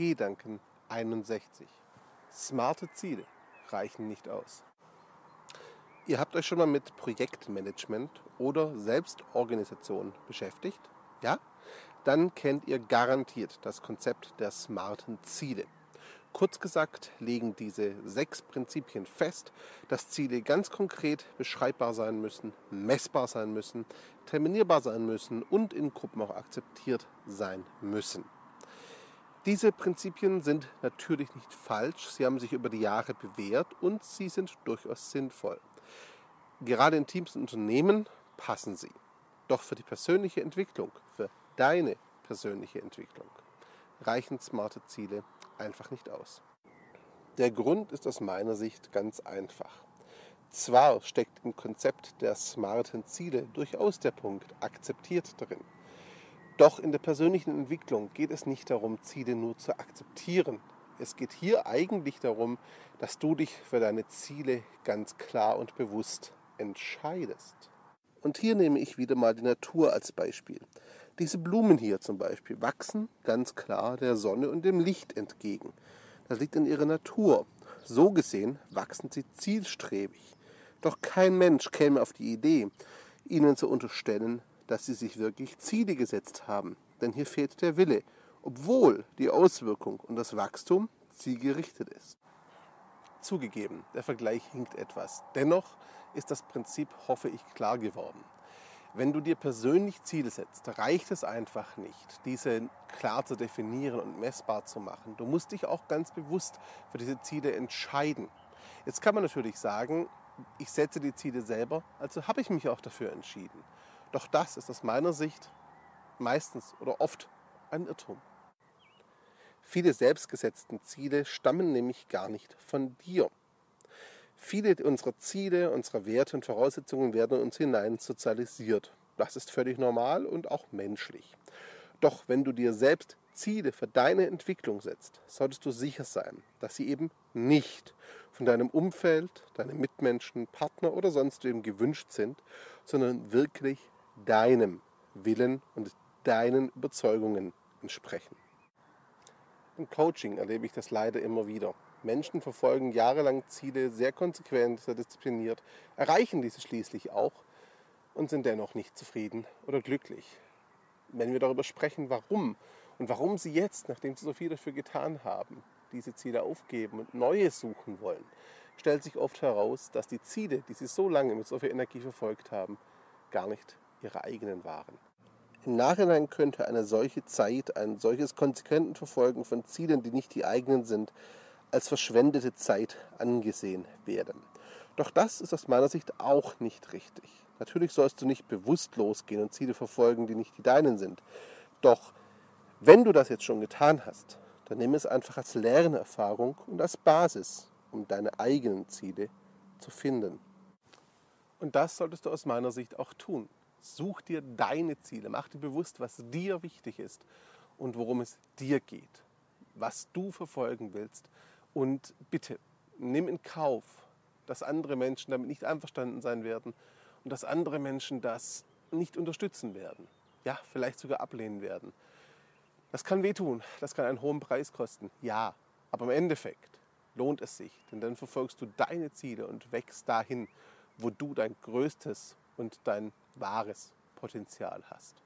Gedanken 61. Smarte Ziele reichen nicht aus. Ihr habt euch schon mal mit Projektmanagement oder Selbstorganisation beschäftigt? Ja? Dann kennt ihr garantiert das Konzept der smarten Ziele. Kurz gesagt legen diese sechs Prinzipien fest, dass Ziele ganz konkret beschreibbar sein müssen, messbar sein müssen, terminierbar sein müssen und in Gruppen auch akzeptiert sein müssen. Diese Prinzipien sind natürlich nicht falsch, sie haben sich über die Jahre bewährt und sie sind durchaus sinnvoll. Gerade in Teams und Unternehmen passen sie. Doch für die persönliche Entwicklung, für deine persönliche Entwicklung, reichen smarte Ziele einfach nicht aus. Der Grund ist aus meiner Sicht ganz einfach. Zwar steckt im Konzept der smarten Ziele durchaus der Punkt akzeptiert drin. Doch in der persönlichen Entwicklung geht es nicht darum, Ziele nur zu akzeptieren. Es geht hier eigentlich darum, dass du dich für deine Ziele ganz klar und bewusst entscheidest. Und hier nehme ich wieder mal die Natur als Beispiel. Diese Blumen hier zum Beispiel wachsen ganz klar der Sonne und dem Licht entgegen. Das liegt in ihrer Natur. So gesehen wachsen sie zielstrebig. Doch kein Mensch käme auf die Idee, ihnen zu unterstellen, dass sie sich wirklich Ziele gesetzt haben. Denn hier fehlt der Wille, obwohl die Auswirkung und das Wachstum zielgerichtet ist. Zugegeben, der Vergleich hinkt etwas. Dennoch ist das Prinzip, hoffe ich, klar geworden. Wenn du dir persönlich Ziele setzt, reicht es einfach nicht, diese klar zu definieren und messbar zu machen. Du musst dich auch ganz bewusst für diese Ziele entscheiden. Jetzt kann man natürlich sagen, ich setze die Ziele selber, also habe ich mich auch dafür entschieden. Doch das ist aus meiner Sicht meistens oder oft ein Irrtum. Viele selbstgesetzten Ziele stammen nämlich gar nicht von dir. Viele unserer Ziele, unserer Werte und Voraussetzungen werden uns hinein sozialisiert. Das ist völlig normal und auch menschlich. Doch wenn du dir selbst Ziele für deine Entwicklung setzt, solltest du sicher sein, dass sie eben nicht von deinem Umfeld, deinen Mitmenschen, Partner oder sonst wem gewünscht sind, sondern wirklich deinem Willen und deinen Überzeugungen entsprechen. Im Coaching erlebe ich das leider immer wieder. Menschen verfolgen jahrelang Ziele sehr konsequent, sehr diszipliniert, erreichen diese schließlich auch und sind dennoch nicht zufrieden oder glücklich. Wenn wir darüber sprechen, warum und warum sie jetzt, nachdem sie so viel dafür getan haben, diese Ziele aufgeben und neue suchen wollen, stellt sich oft heraus, dass die Ziele, die sie so lange mit so viel Energie verfolgt haben, gar nicht ihre eigenen waren. Im Nachhinein könnte eine solche Zeit, ein solches konsequenten Verfolgen von Zielen, die nicht die eigenen sind, als verschwendete Zeit angesehen werden. Doch das ist aus meiner Sicht auch nicht richtig. Natürlich sollst du nicht bewusst losgehen und Ziele verfolgen, die nicht die deinen sind. Doch wenn du das jetzt schon getan hast, dann nimm es einfach als Lernerfahrung und als Basis, um deine eigenen Ziele zu finden. Und das solltest du aus meiner Sicht auch tun. Such dir deine Ziele, mach dir bewusst, was dir wichtig ist und worum es dir geht, was du verfolgen willst. Und bitte, nimm in Kauf, dass andere Menschen damit nicht einverstanden sein werden und dass andere Menschen das nicht unterstützen werden. Ja, vielleicht sogar ablehnen werden. Das kann wehtun, das kann einen hohen Preis kosten. Ja, aber im Endeffekt lohnt es sich, denn dann verfolgst du deine Ziele und wächst dahin, wo du dein größtes und dein wahres Potenzial hast.